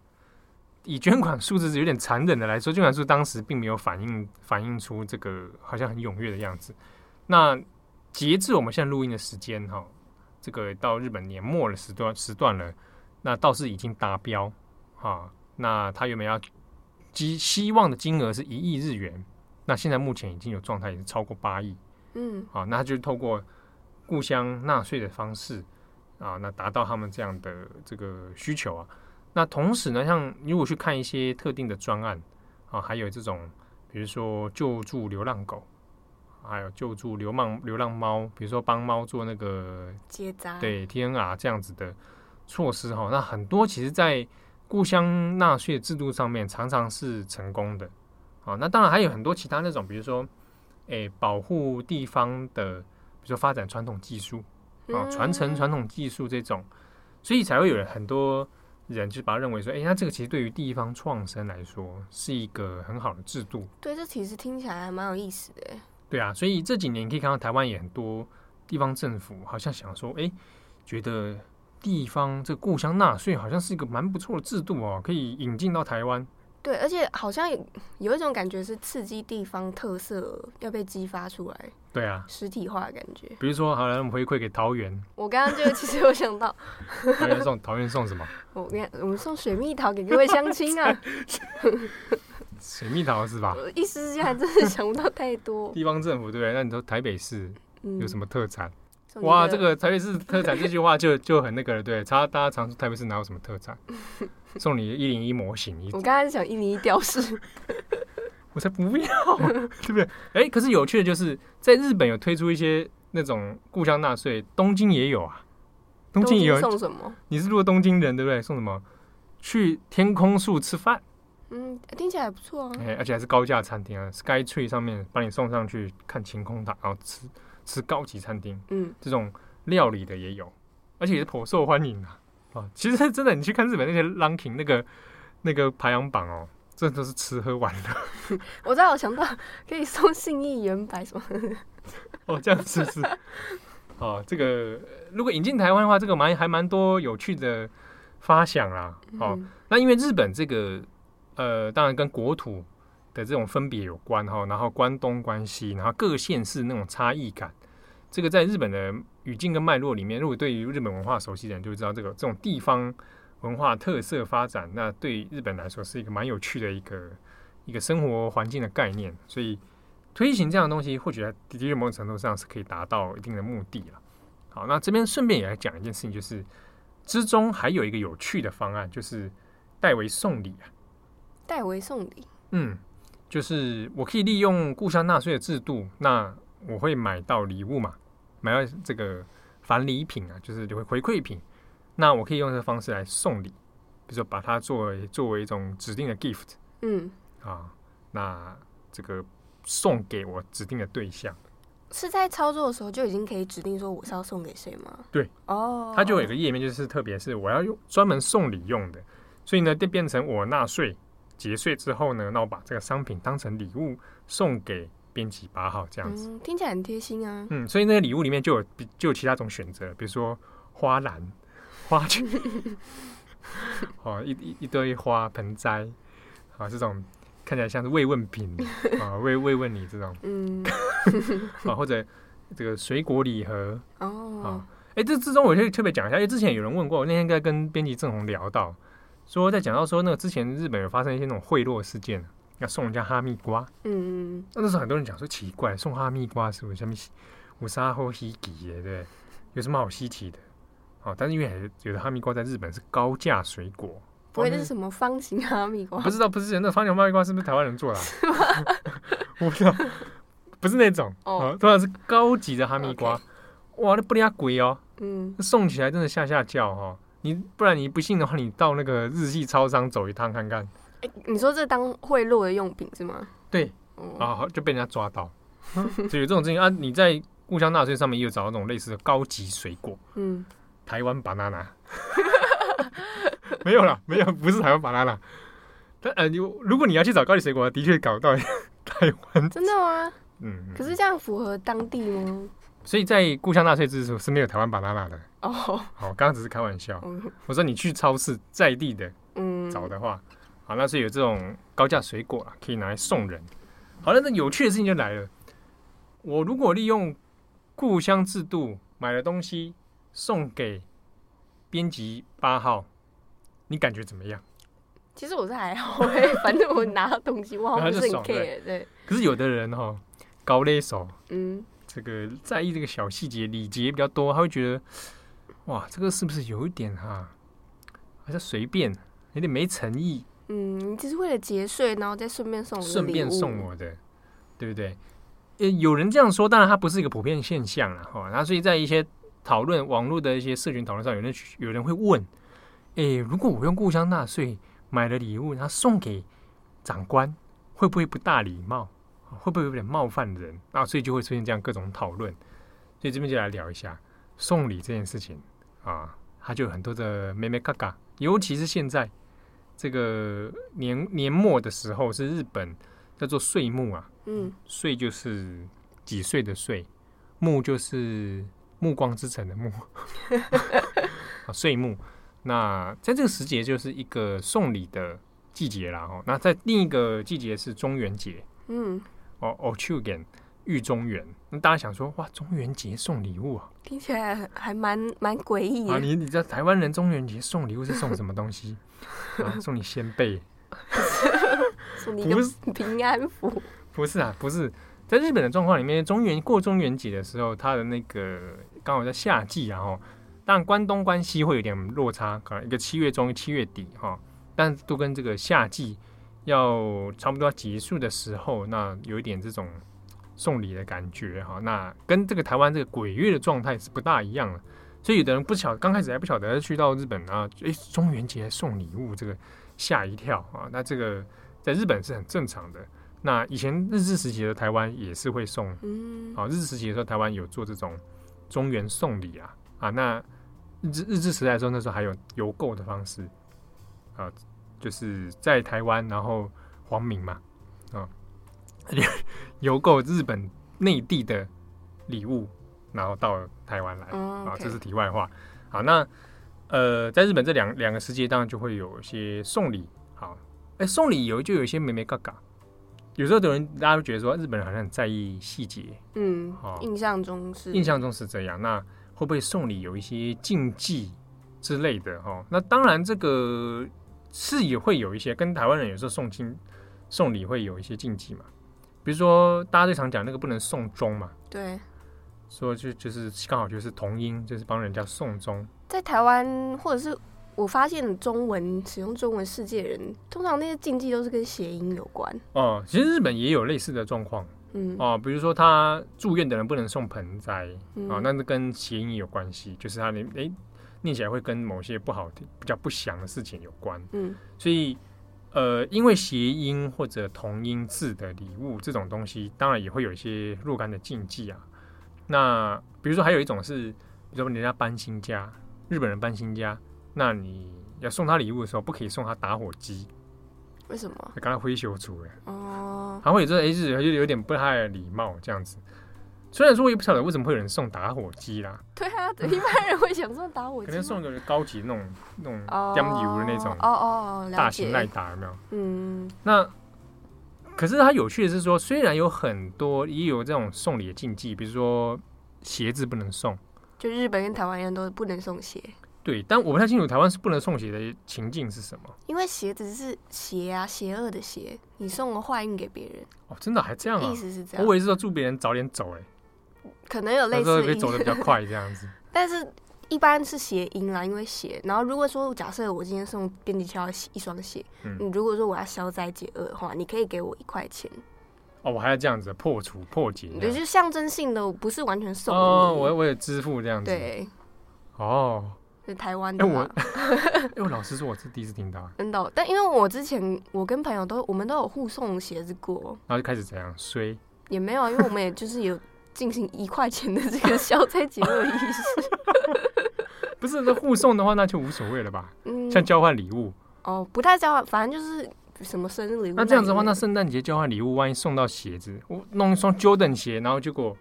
Speaker 1: 以捐款数字是有点残忍的来说，捐款数当时并没有反映 反映出这个好像很踊跃的样子。那截至我们现在录音的时间哈，这个到日本年末的时段时段了，那倒是已经达标。啊，那他原本要希希望的金额是一亿日元，那现在目前已经有状态，也是超过八亿。
Speaker 2: 嗯，
Speaker 1: 啊，那他就透过故乡纳税的方式啊，那达到他们这样的这个需求啊。那同时呢，像如果去看一些特定的专案啊，还有这种比如说救助流浪狗，还有救助流浪流浪猫，比如说帮猫做那个
Speaker 2: 结扎，
Speaker 1: 对 TNR 这样子的措施哈，那很多其实，在故乡纳税制度上面常常是成功的，啊，那当然还有很多其他那种，比如说，诶、欸，保护地方的，比如说发展传统技术，啊，传承传统技术这种，所以才会有人很多人就把它认为说，诶、欸，那这个其实对于地方创生来说是一个很好的制度。
Speaker 2: 对，这其实听起来还蛮有意思的。
Speaker 1: 对啊，所以这几年你可以看到台湾也很多地方政府好像想说，诶、欸，觉得。地方这个故乡纳税好像是一个蛮不错的制度哦，可以引进到台湾。
Speaker 2: 对，而且好像有一种感觉是刺激地方特色要被激发出来。
Speaker 1: 对啊，
Speaker 2: 实体化的感觉。
Speaker 1: 比如说，好来我们回馈给桃园。
Speaker 2: 我刚刚就其实有想到，
Speaker 1: 桃园送桃园送什么？
Speaker 2: 我跟你讲，我们送水蜜桃给各位乡亲啊。
Speaker 1: 水蜜桃是吧？
Speaker 2: 我一时之间还真的想不到太多。
Speaker 1: 地方政府对不对？那你说台北市有什么特产？嗯哇，这个台北市特产这句话就 就很那个了，对，大家常说台北市哪有什么特产？送你一零一模型，
Speaker 2: 我刚才想一零一吊饰，
Speaker 1: 我才不要，对不对？哎、欸，可是有趣的就是，在日本有推出一些那种故乡纳税，东京也有啊，东京也有
Speaker 2: 送什么？
Speaker 1: 你是如果东京人对不对？送什么？去天空树吃饭，
Speaker 2: 嗯，听起来还不错啊，
Speaker 1: 哎、欸，而且还是高价餐厅啊，Sky Tree 上面把你送上去看晴空塔，然后吃。吃高级餐厅，
Speaker 2: 嗯，
Speaker 1: 这种料理的也有，而且也是颇受欢迎啊！啊，其实真的，你去看日本那些 ranking 那个那个排行榜哦，真的都是吃喝玩乐。
Speaker 2: 我知道，我想到可以送信义圆白什么。
Speaker 1: 哦，这样是不是？哦，这个如果引进台湾的话，这个蛮还蛮多有趣的发想啦。哦，嗯、那因为日本这个呃，当然跟国土。的这种分别有关哈，然后关东关西，然后各县市那种差异感，这个在日本的语境跟脉络里面，如果对于日本文化熟悉的人就会知道，这个这种地方文化特色发展，那对日本来说是一个蛮有趣的一个一个生活环境的概念，所以推行这样的东西，或许在的确某种程度上是可以达到一定的目的了。好，那这边顺便也来讲一件事情，就是之中还有一个有趣的方案，就是代为送礼啊，
Speaker 2: 代为送礼，
Speaker 1: 嗯。就是我可以利用故乡纳税的制度，那我会买到礼物嘛，买到这个返礼品啊，就是回回馈品。那我可以用这个方式来送礼，比如说把它作为作为一种指定的 gift，
Speaker 2: 嗯，
Speaker 1: 啊，那这个送给我指定的对象，
Speaker 2: 是在操作的时候就已经可以指定说我是要送给谁吗？
Speaker 1: 对，
Speaker 2: 哦，
Speaker 1: 它就有一个页面，就是特别是我要用专门送礼用的，所以呢，就变成我纳税。结税之后呢，那我把这个商品当成礼物送给编辑八号，这样子、
Speaker 2: 嗯、听起来很贴心啊。
Speaker 1: 嗯，所以那个礼物里面就有就有其他种选择，比如说花篮、花圈，哦，一一一堆花盆栽啊，这种看起来像是慰问品啊，慰慰问你这种，嗯，啊，或者这个水果礼盒。哦，啊，哎，这之中我可以特别讲一下，因为之前有人问过，我那天在跟编辑郑红聊到。说在讲到说那个之前日本有发生一些那种贿赂事件，要送人家哈密瓜。嗯，那那时候很多人讲说奇怪，送哈密瓜是为什么？五沙后稀奇耶，对，有什么好稀奇的？哦，但是因为有的哈密瓜在日本是高价水果，
Speaker 2: 不会是什么方形哈密瓜？
Speaker 1: 不知道，不是那方形哈密瓜是不是台湾人做的？我不知道，不是那种哦，当然是高级的哈密瓜。哇，那不离贵哦。嗯，送起来真的吓吓叫哈。你不然你不信的话，你到那个日系超商走一趟看看。
Speaker 2: 哎、欸，你说这当贿赂的用品是吗？
Speaker 1: 对，啊，就被人家抓到，就有这种事情啊。你在故乡纳税上面也有找到这种类似的高级水果，嗯，台湾 banana，没有啦，没有，不是台湾 banana。但呃，你如果你要去找高级水果，的确搞到 台湾，
Speaker 2: 真的吗？嗯，可是这样符合当地吗？
Speaker 1: 所以在故乡纳税之处是没有台湾 banana 的哦。好，刚刚只是开玩笑。我说你去超市在地的嗯找的话，好，那是有这种高价水果啊，可以拿来送人。好了，那有趣的事情就来了。我如果利用故乡制度买了东西送给编辑八号，你感觉怎么样？
Speaker 2: 其实我是还好，反正我拿到东西，我好像是很 care。对。
Speaker 1: 可是有的人哈，高勒手，嗯。这个在意这个小细节、礼节比较多，他会觉得，哇，这个是不是有一点哈、啊，好像随便，有点没诚意。
Speaker 2: 嗯，你只是为了节税，然后再顺便送，
Speaker 1: 顺便送我的，对不对？呃，有人这样说，当然它不是一个普遍现象了哈。那所以在一些讨论、网络的一些社群讨论上，有人有人会问，诶，如果我用故乡纳税买了礼物，然后送给长官，会不会不大礼貌？会不会有点冒犯人啊？所以就会出现这样各种讨论。所以这边就来聊一下送礼这件事情啊，它就有很多的咩咩嘎嘎。尤其是现在这个年年末的时候，是日本叫做岁暮啊。嗯，岁就是几岁的岁，暮就是暮光之城的暮。啊，岁暮。那在这个时节，就是一个送礼的季节啦。哦，那在另一个季节是中元节。嗯。哦哦，去给玉中原，那大家想说，哇，中元节送礼物啊，
Speaker 2: 听起来还蛮蛮诡异啊。
Speaker 1: 你你知道台湾人中元节送礼物是送什么东西？啊，送你仙贝，
Speaker 2: 送你个平安符？
Speaker 1: 不是啊，不是。在日本的状况里面，中元过中元节的时候，它的那个刚好在夏季，然后当然关东关西会有点落差，可能一个七月中七月底哈，但都跟这个夏季。要差不多要结束的时候，那有一点这种送礼的感觉哈，那跟这个台湾这个鬼月的状态是不大一样的，所以有的人不晓，刚开始还不晓得去到日本啊，诶、欸，中元节送礼物，这个吓一跳啊，那这个在日本是很正常的。那以前日治时期的台湾也是会送，嗯，啊，日治时期的时候台湾有做这种中元送礼啊，啊，那日治日治时代的时候那时候还有邮购的方式啊。就是在台湾，然后皇民嘛，啊，邮购日本内地的礼物，然后到台湾来啊，这是题外话。好，那呃，在日本这两两个时节，当然就会有一些送礼。好，哎，送礼有就有一些美眉嘎嘎，有时候有人大家都觉得说日本人好像很在意细节，
Speaker 2: 嗯，好，印象中是
Speaker 1: 印象中是这样。那会不会送礼有一些禁忌之类的？哈，那当然这个。是也会有一些跟台湾人有时候送亲送礼会有一些禁忌嘛，比如说大家最常讲那个不能送钟嘛，
Speaker 2: 对，
Speaker 1: 说就就是刚好就是同音，就是帮人家送钟。
Speaker 2: 在台湾或者是我发现中文使用中文世界的人，通常那些禁忌都是跟谐音有关。
Speaker 1: 哦，其实日本也有类似的状况，嗯，哦，比如说他住院的人不能送盆栽，嗯、哦，那是跟谐音有关系，就是他念诶。念起来会跟某些不好的、比较不祥的事情有关，嗯，所以，呃，因为谐音或者同音字的礼物这种东西，当然也会有一些若干的禁忌啊。那比如说，还有一种是，比如说人家搬新家，日本人搬新家，那你要送他礼物的时候，不可以送他打火机，
Speaker 2: 为什么？
Speaker 1: 刚才挥袖出哎。哦。还会有这哎日就有点不太礼貌这样子。虽然说我也不晓得为什么会有人送打火机啦。
Speaker 2: 对啊，一般人会想送打火机。
Speaker 1: 可能送个高级那种那种点油的那种。哦哦。大型耐打有没有？嗯。那可是它有趣的是说，虽然有很多也有这种送礼的禁忌，比如说鞋子不能送。
Speaker 2: 就日本跟台湾一样，都不能送鞋。
Speaker 1: 对，但我不太清楚台湾是不能送鞋的情境是什么。
Speaker 2: 因为鞋子是邪啊，邪恶的邪，你送了坏运给别人。
Speaker 1: 哦，真的还这样啊？
Speaker 2: 意思是这样。
Speaker 1: 我以为是说祝别人早点走，哎。
Speaker 2: 可能有类似，
Speaker 1: 可以走的比较快这样子。
Speaker 2: 但是一般是谐音啦，因为鞋。然后如果说假设我今天送编辑桥一双鞋，嗯，你如果说我要消灾解厄的话，你可以给我一块钱。
Speaker 1: 哦，我还要这样子破除破解，
Speaker 2: 对，就是象征性的，不是完全送。
Speaker 1: 哦，我我也支付这样子。
Speaker 2: 对。
Speaker 1: 哦。
Speaker 2: 是台湾的。
Speaker 1: 哎我，哎我老实说，我是第一次听到。
Speaker 2: 真的，但因为我之前我跟朋友都我们都有互送鞋子过，
Speaker 1: 然后就开始怎样衰？
Speaker 2: 也没有啊，因为我们也就是有。进行一块钱的这个 消灾解厄仪式，
Speaker 1: 不是那互送的话，那就无所谓了吧？嗯，像交换礼物
Speaker 2: 哦，不太交换，反正就是什么生日礼物。
Speaker 1: 那这样子的话，那圣诞节交换礼物，万一送到鞋子，我弄一双 Jordan 鞋，然后结果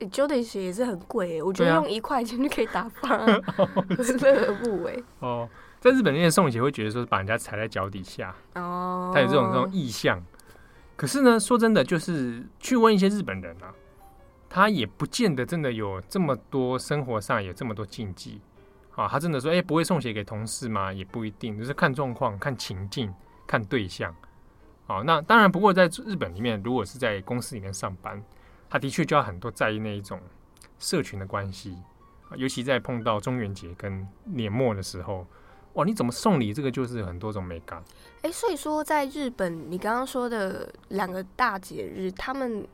Speaker 2: Jordan 鞋也是很贵，我觉得用一块钱就可以打发，何乐而不为？
Speaker 1: 哦，在日本那些送鞋会觉得说把人家踩在脚底下哦，他有这种这种意向。可是呢，说真的，就是去问一些日本人啊。他也不见得真的有这么多生活上有这么多禁忌啊，他真的说，哎，不会送鞋给同事吗？也不一定，就是看状况、看情境、看对象。啊，那当然，不过在日本里面，如果是在公司里面上班，他的确就要很多在意那一种社群的关系，尤其在碰到中元节跟年末的时候，哇，你怎么送礼？这个就是很多种美感。
Speaker 2: 哎，所以说在日本，你刚刚说的两个大节日，他们。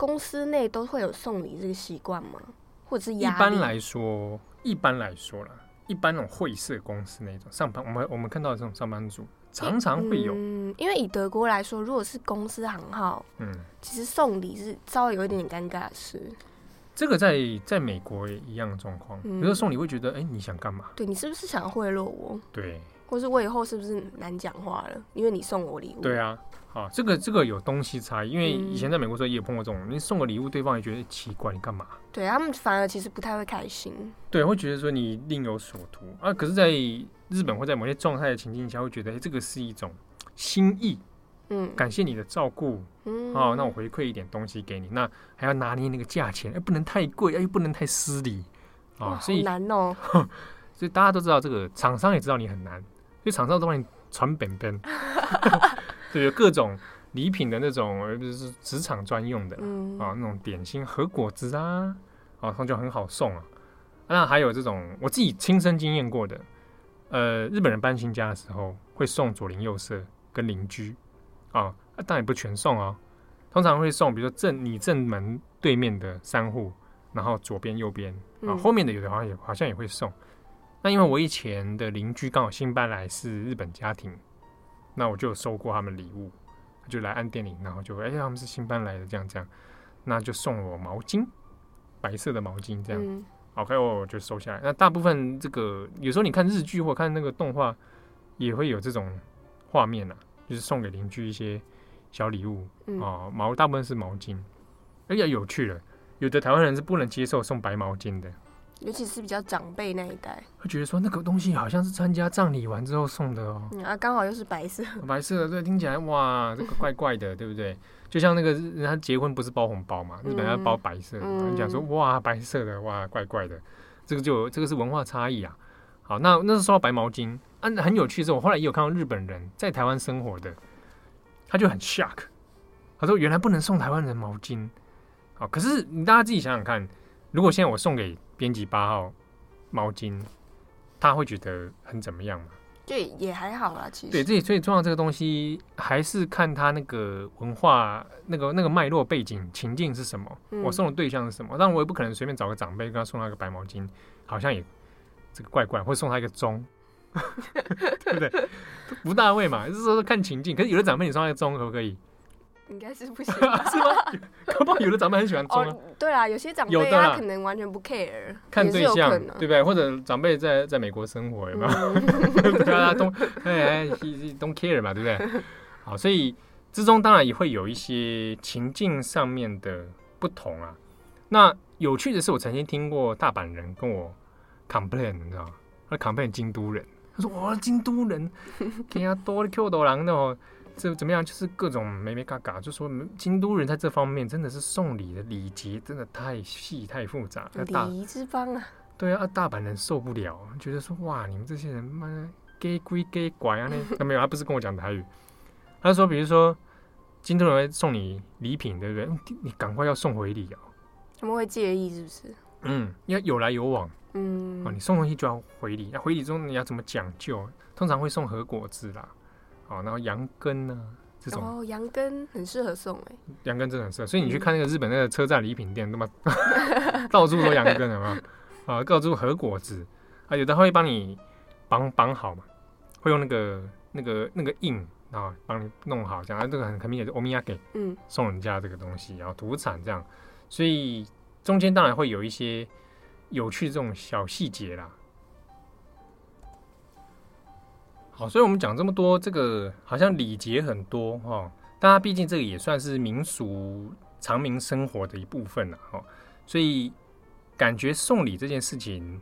Speaker 2: 公司内都会有送礼这个习惯吗？或者是
Speaker 1: 一般来说，一般来说啦，一般那种会社公司那种上班，我们我们看到的这种上班族常常会有。
Speaker 2: 嗯，因为以德国来说，如果是公司行号，嗯，其实送礼是稍微有一点点尴尬的事。
Speaker 1: 这个在在美国也一样的状况，比如说送礼会觉得，哎，你想干嘛？
Speaker 2: 对，你是不是想贿赂我？
Speaker 1: 对，
Speaker 2: 或是我以后是不是难讲话了？因为你送我礼物。
Speaker 1: 对啊。啊，这个这个有东西差异，因为以前在美国时候也有碰过这种，嗯、你送个礼物，对方也觉得奇怪，你干嘛？
Speaker 2: 对他们反而其实不太会开心，
Speaker 1: 对，会觉得说你另有所图啊。可是，在日本或在某些状态的情境下，会觉得哎，这个是一种心意，嗯，感谢你的照顾，嗯，哦，那我回馈一点东西给你，那还要拿捏那个价钱，哎，不能太贵，哎，又不能太失礼，啊，所以
Speaker 2: 难哦，
Speaker 1: 所以大家都知道这个，厂商也知道你很难，所以厂商都帮你传本本。对，有各种礼品的那种，就是职场专用的，嗯、啊，那种点心、和果子啊，啊，它就很好送啊。那还有这种我自己亲身经验过的，呃，日本人搬新家的时候会送左邻右舍跟邻居啊，当然也不全送啊，通常会送，比如说正你正门对面的三户，然后左边、右边啊，后面的有的好像也好像也会送。那因为我以前的邻居刚好新搬来是日本家庭。那我就有收过他们礼物，就来按电铃，然后就哎，他们是新搬来的，这样这样，那就送了我毛巾，白色的毛巾，这样、嗯、，OK，我就收下来。那大部分这个有时候你看日剧或看那个动画，也会有这种画面啊，就是送给邻居一些小礼物啊、嗯，毛大部分是毛巾，哎呀，有趣了，有的台湾人是不能接受送白毛巾的。
Speaker 2: 尤其是比较长辈那一代，
Speaker 1: 会觉得说那个东西好像是参加葬礼完之后送的哦。
Speaker 2: 嗯、啊，刚好又是白色，
Speaker 1: 白色的，对，听起来哇，这个怪怪的，对不对？就像那个人家结婚不是包红包嘛，日本要包白色的，嗯、你讲说哇，白色的哇，怪怪的，这个就这个是文化差异啊。好，那那是说到白毛巾，啊，很有趣的是，我后来也有看到日本人在台湾生活的，他就很 shock，他说原来不能送台湾人毛巾。好，可是你大家自己想想看，如果现在我送给编辑八号毛巾，他会觉得很怎么样吗？
Speaker 2: 对，也还好啦。其实
Speaker 1: 对，这里最重要这个东西，还是看他那个文化、那个那个脉络背景、情境是什么。嗯、我送的对象是什么？但我也不可能随便找个长辈跟他送他一个白毛巾，好像也这个怪怪。会送他一个钟，对不对？不大会嘛，就是说看情境。可是有的长辈你送他一个钟可不可以？
Speaker 2: 应该是不行，
Speaker 1: 是吗？可不，有的长辈很喜欢装、啊。
Speaker 2: 哦，对啊，有些长辈他可能完全不 care，
Speaker 1: 看对象，对不对？或者长辈在在美国生活，有没有？对啊，都哎哎，don't care 嘛，对不对？好，所以之中当然也会有一些情境上面的不同啊。那有趣的是，我曾经听过大阪人跟我 complain，你知道吗？他 complain 京都人，他说：“哇，京都人，给他多的 Q 多郎那种，这怎么样？就是各种没没嘎嘎，就说京都人在这方面真的是送礼的礼节真的太细太复杂，礼
Speaker 2: 仪之邦啊。
Speaker 1: 对啊，大阪人受不了，觉得说哇，你们这些人妈给鬼给拐啊那，他没有，他不是跟我讲台语，他说，比如说京都人会送你礼品，对不对？你赶快要送回礼啊。
Speaker 2: 他们会介意是不是？
Speaker 1: 嗯，因为有来有往，
Speaker 2: 嗯，
Speaker 1: 哦，你送东西就要回礼，那回礼中你要怎么讲究？通常会送和果子啦，哦，然后羊羹呢，这种
Speaker 2: 哦，羊羹很适合送哎，
Speaker 1: 羊羹真的很适合，所以你去看那个日本那个车站礼品店，那么 到处都羊羹，有没有？啊，到处和果子，啊，有的会帮你绑绑好嘛，会用那个那个那个印啊，帮你弄好，这样，这个很很明显是欧米亚给，嗯，送人家这个东西，然后土产这样。所以中间当然会有一些有趣的这种小细节啦。好，所以我们讲这么多，这个好像礼节很多哈。大家毕竟这个也算是民俗常民生活的一部分了哈。所以感觉送礼这件事情，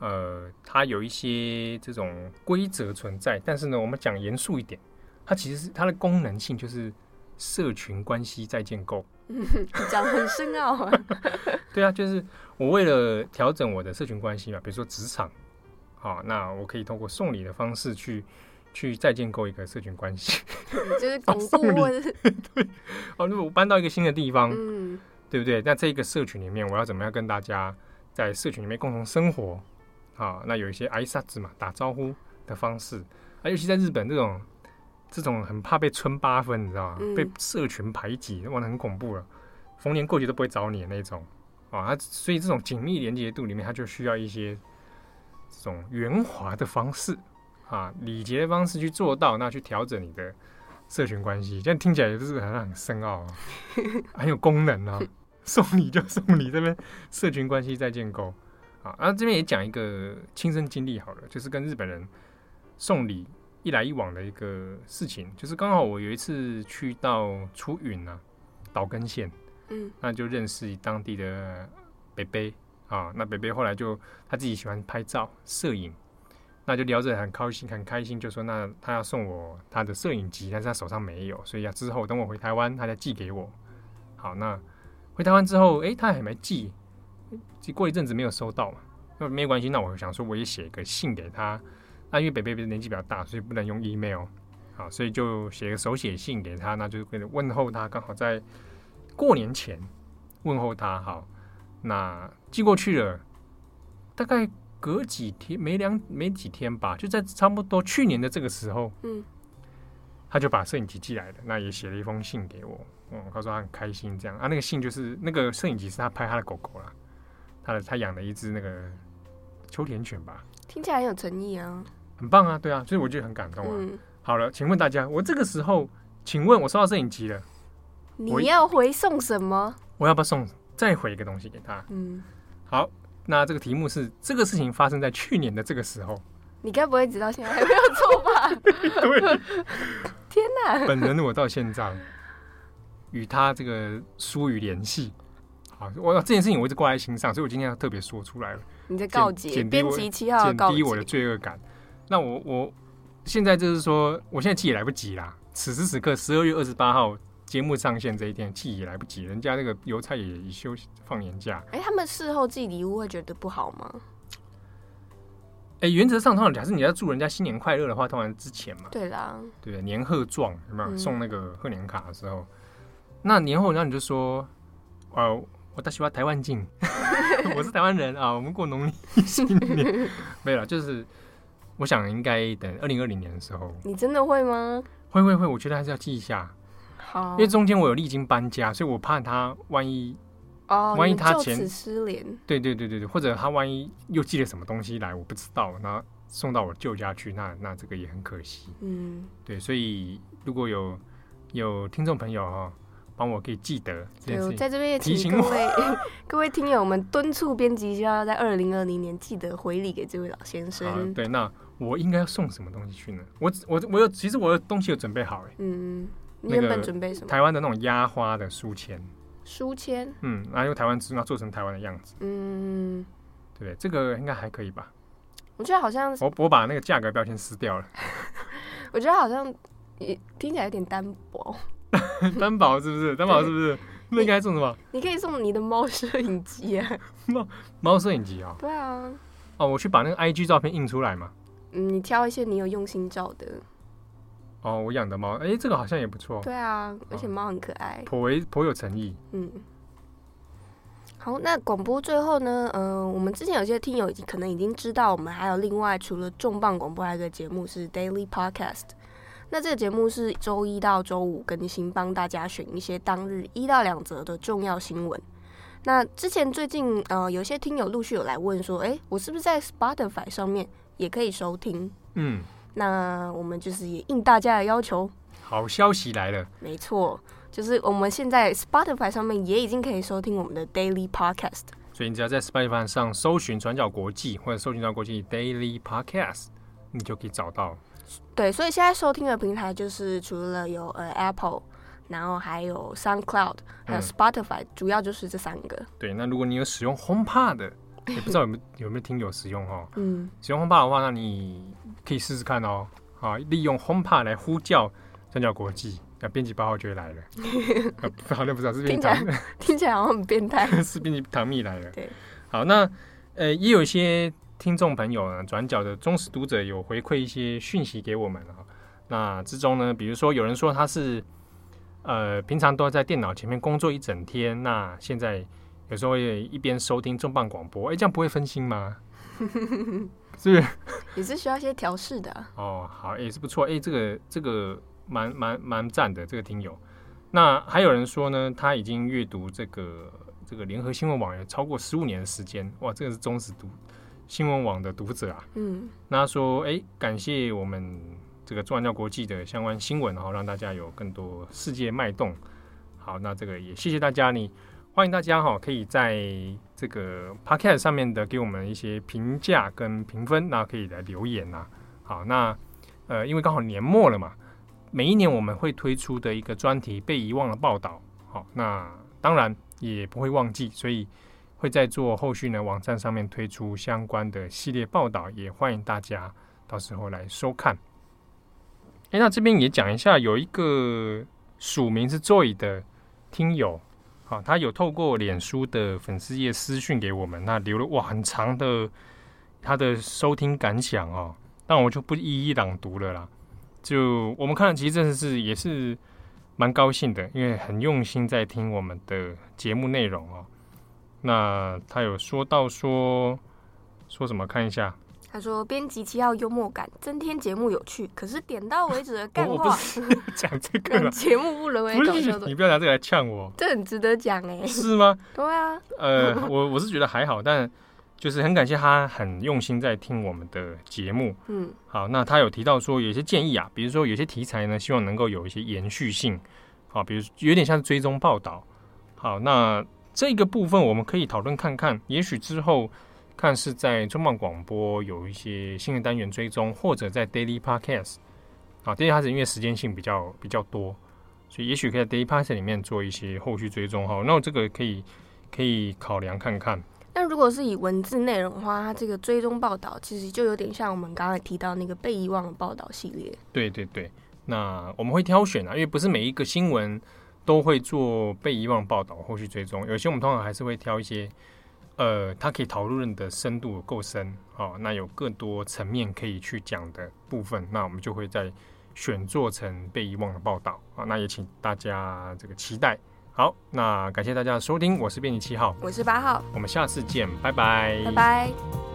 Speaker 1: 呃，它有一些这种规则存在。但是呢，我们讲严肃一点，它其实是它的功能性就是社群关系在建构。
Speaker 2: 嗯，讲得很深奥啊。
Speaker 1: 对啊，就是我为了调整我的社群关系嘛，比如说职场，好，那我可以通过送礼的方式去去再建构一个社群关系，
Speaker 2: 就是巩固。
Speaker 1: 对，哦，如果我搬到一个新的地方，
Speaker 2: 嗯，
Speaker 1: 对不对？那这个社群里面，我要怎么样跟大家在社群里面共同生活？好，那有一些挨萨子嘛，打招呼的方式，啊，尤其在日本这种。这种很怕被村八分，你知道吗？嗯、被社群排挤，哇，那很恐怖了。逢年过节都不会找你的那种啊，所以这种紧密连接度里面，它就需要一些这种圆滑的方式啊，礼节的方式去做到，那去调整你的社群关系。这样听起来也是好像很深奥啊，很有功能啊。送礼就送礼，这边社群关系在建构啊。然后这边也讲一个亲身经历好了，就是跟日本人送礼。一来一往的一个事情，就是刚好我有一次去到出云啊，岛根县，
Speaker 2: 嗯，
Speaker 1: 那就认识当地的北北啊，那北北后来就他自己喜欢拍照摄影，那就聊着很高兴很开心，就说那他要送我他的摄影机，但是他手上没有，所以要之后等我回台湾，他再寄给我。好，那回台湾之后，诶，他还没寄，寄过一阵子没有收到嘛，那没关系，那我想说我也写个信给他。那因为北北年纪比较大，所以不能用 email，好，所以就写个手写信给他，那就为了问候他，刚好在过年前问候他，好，那寄过去了，大概隔几天，没两没几天吧，就在差不多去年的这个时候，
Speaker 2: 嗯，
Speaker 1: 他就把摄影机寄来了，那也写了一封信给我，嗯，他说他很开心这样啊，那个信就是那个摄影机是他拍他的狗狗啦，他的他养了一只那个秋田犬吧，
Speaker 2: 听起来很有诚意啊。
Speaker 1: 很棒啊，对啊，所以我觉得很感动啊。
Speaker 2: 嗯、
Speaker 1: 好了，请问大家，我这个时候，请问我收到摄影机了，
Speaker 2: 你要回送什么？
Speaker 1: 我要不要送再回一个东西给他？
Speaker 2: 嗯，
Speaker 1: 好，那这个题目是这个事情发生在去年的这个时候，
Speaker 2: 你该不会直到现在还没有做吧？
Speaker 1: 对，
Speaker 2: 天哪！
Speaker 1: 本人我到现在与他这个疏于联系。好，我这件事情我一直挂在心上，所以我今天要特别说出来了。
Speaker 2: 你在告诫，编辑七号告，
Speaker 1: 减低我的罪恶感。那我我现在就是说，我现在记也来不及啦。此时此刻，十二月二十八号节目上线这一天，寄也来不及。人家那个邮差也已休息放年假。
Speaker 2: 哎、欸，他们事后寄礼物会觉得不好吗？
Speaker 1: 哎、欸，原则上，通常假设你要祝人家新年快乐的话，通常之前嘛。
Speaker 2: 对啦。
Speaker 1: 对，年贺状有没有送那个贺年卡的时候？嗯、那年后，然后你就说，呃。我大喜欢台湾境，我是台湾人啊。我们过农历新年，没有了。就是我想应该等二零二零年的时候。
Speaker 2: 你真的会吗？
Speaker 1: 会会会，我觉得还是要记一下。
Speaker 2: 好，
Speaker 1: 因为中间我有历经搬家，所以我怕他万一
Speaker 2: 哦，
Speaker 1: 万一他
Speaker 2: 前此失联。
Speaker 1: 对对对对对，或者他万一又寄了什么东西来，我不知道，然后送到我舅家去，那那这个也很可惜。
Speaker 2: 嗯，
Speaker 1: 对，所以如果有有听众朋友哈，帮我可以记得。
Speaker 2: 对，我在这边也请各位 各位听友们敦促编辑，就要在二零二零年记得回礼给这位老先生。
Speaker 1: 对，那我应该要送什么东西去呢？我我我有，其实我的东西有准备好哎。
Speaker 2: 嗯，你原本准备什么？
Speaker 1: 台湾的那种压花的书签。
Speaker 2: 书签。嗯，
Speaker 1: 然后用台湾纸，那做成台湾的样子。嗯，对，这个应该还可以吧？
Speaker 2: 我觉得好像
Speaker 1: 我我把那个价格标签撕掉了。
Speaker 2: 我觉得好像也听起来有点单薄。
Speaker 1: 单薄是不是？单薄是不是？那应该送什么？
Speaker 2: 你可以送你的猫摄影机啊。
Speaker 1: 猫猫摄影机啊？
Speaker 2: 对啊。
Speaker 1: 哦，我去把那个 IG 照片印出来嘛。
Speaker 2: 嗯，你挑一些你有用心照的。
Speaker 1: 哦，我养的猫，哎，这个好像也不错。
Speaker 2: 对啊，而且猫很可爱，
Speaker 1: 颇为颇有诚意。嗯。
Speaker 2: 好，那广播最后呢？嗯、呃，我们之前有些听友已经可能已经知道，我们还有另外除了重磅广播，还有一个节目是 Daily Podcast。那这个节目是周一到周五更新，帮大家选一些当日一到两则的重要新闻。那之前最近呃，有些听友陆续有来问说，哎、欸，我是不是在 Spotify 上面也可以收听？嗯，那我们就是也应大家的要求，
Speaker 1: 好消息来了，
Speaker 2: 没错。就是我们现在 Spotify 上面也已经可以收听我们的 Daily Podcast，
Speaker 1: 所以你只要在 Spotify 上搜寻“转角国际”或者搜寻到国际 Daily Podcast，你就可以找到。
Speaker 2: 对，所以现在收听的平台就是除了有呃 Apple，然后还有 SoundCloud，还有 Spotify，、嗯、主要就是这三个。
Speaker 1: 对，那如果你有使用 HomePod 的，也不知道有没有有没有听友使用哦。嗯，使用 HomePod 的话，那你可以试试看哦。啊，利用 HomePod 来呼叫“三角国际”。那编辑八号就会来了，好像不知道是编辑糖，
Speaker 2: 听起来好像很变态。
Speaker 1: 是编辑唐蜜来了。对，好，那呃，也有一些听众朋友呢，转角的忠实读者有回馈一些讯息给我们啊。那之中呢，比如说有人说他是呃，平常都在电脑前面工作一整天，那现在有时候也一边收听重磅广播，哎、欸，这样不会分心吗？是不是？
Speaker 2: 也是需要一些调试的、啊。
Speaker 1: 哦，好，也、欸、是不错。哎、欸，这个这个。蛮蛮蛮赞的这个听友，那还有人说呢，他已经阅读这个这个联合新闻网有超过十五年的时间，哇，这个是忠实读新闻网的读者啊。嗯，那他说，哎，感谢我们这个转角国际的相关新闻，然后让大家有更多世界脉动。好，那这个也谢谢大家，你欢迎大家哈，可以在这个 Podcast 上面的给我们一些评价跟评分，那可以来留言呐。好，那呃，因为刚好年末了嘛。每一年我们会推出的一个专题被遗忘的报道，好，那当然也不会忘记，所以会在做后续呢，网站上面推出相关的系列报道，也欢迎大家到时候来收看。哎，那这边也讲一下，有一个署名是 Joy 的听友，他有透过脸书的粉丝页私讯给我们，那留了哇很长的他的收听感想哦，但我就不一一朗读了啦。就我们看了，其实真的是也是蛮高兴的，因为很用心在听我们的节目内容哦。那他有说到说说什么？看一下，
Speaker 2: 他说编辑七号幽默感增添节目有趣，可是点到为止的 干话
Speaker 1: 讲这个
Speaker 2: 节目不沦为搞笑的。
Speaker 1: 你不要拿这个来呛我，
Speaker 2: 这很值得讲哎，
Speaker 1: 是吗？
Speaker 2: 对啊，
Speaker 1: 呃，我我是觉得还好，但。就是很感谢他很用心在听我们的节目，嗯，好，那他有提到说有些建议啊，比如说有些题材呢，希望能够有一些延续性，好，比如有点像追踪报道，好，那这个部分我们可以讨论看看，也许之后看是在重磅广播有一些新的单元追踪，或者在 Daily Podcast，啊，Daily Podcast 因为时间性比较比较多，所以也许可以在 Daily Podcast 里面做一些后续追踪，哈，那我这个可以可以考量看看。
Speaker 2: 那如果是以文字内容的话，它这个追踪报道其实就有点像我们刚才提到那个被遗忘的报道系列。
Speaker 1: 对对对，那我们会挑选啊，因为不是每一个新闻都会做被遗忘报道后续追踪，有些我们通常还是会挑一些，呃，它可以讨论的深度够深，哦，那有更多层面可以去讲的部分，那我们就会再选做成被遗忘的报道啊，那也请大家这个期待。好，那感谢大家的收听，我是编辑七号，
Speaker 2: 我是八号，
Speaker 1: 我们下次见，拜拜，
Speaker 2: 拜拜。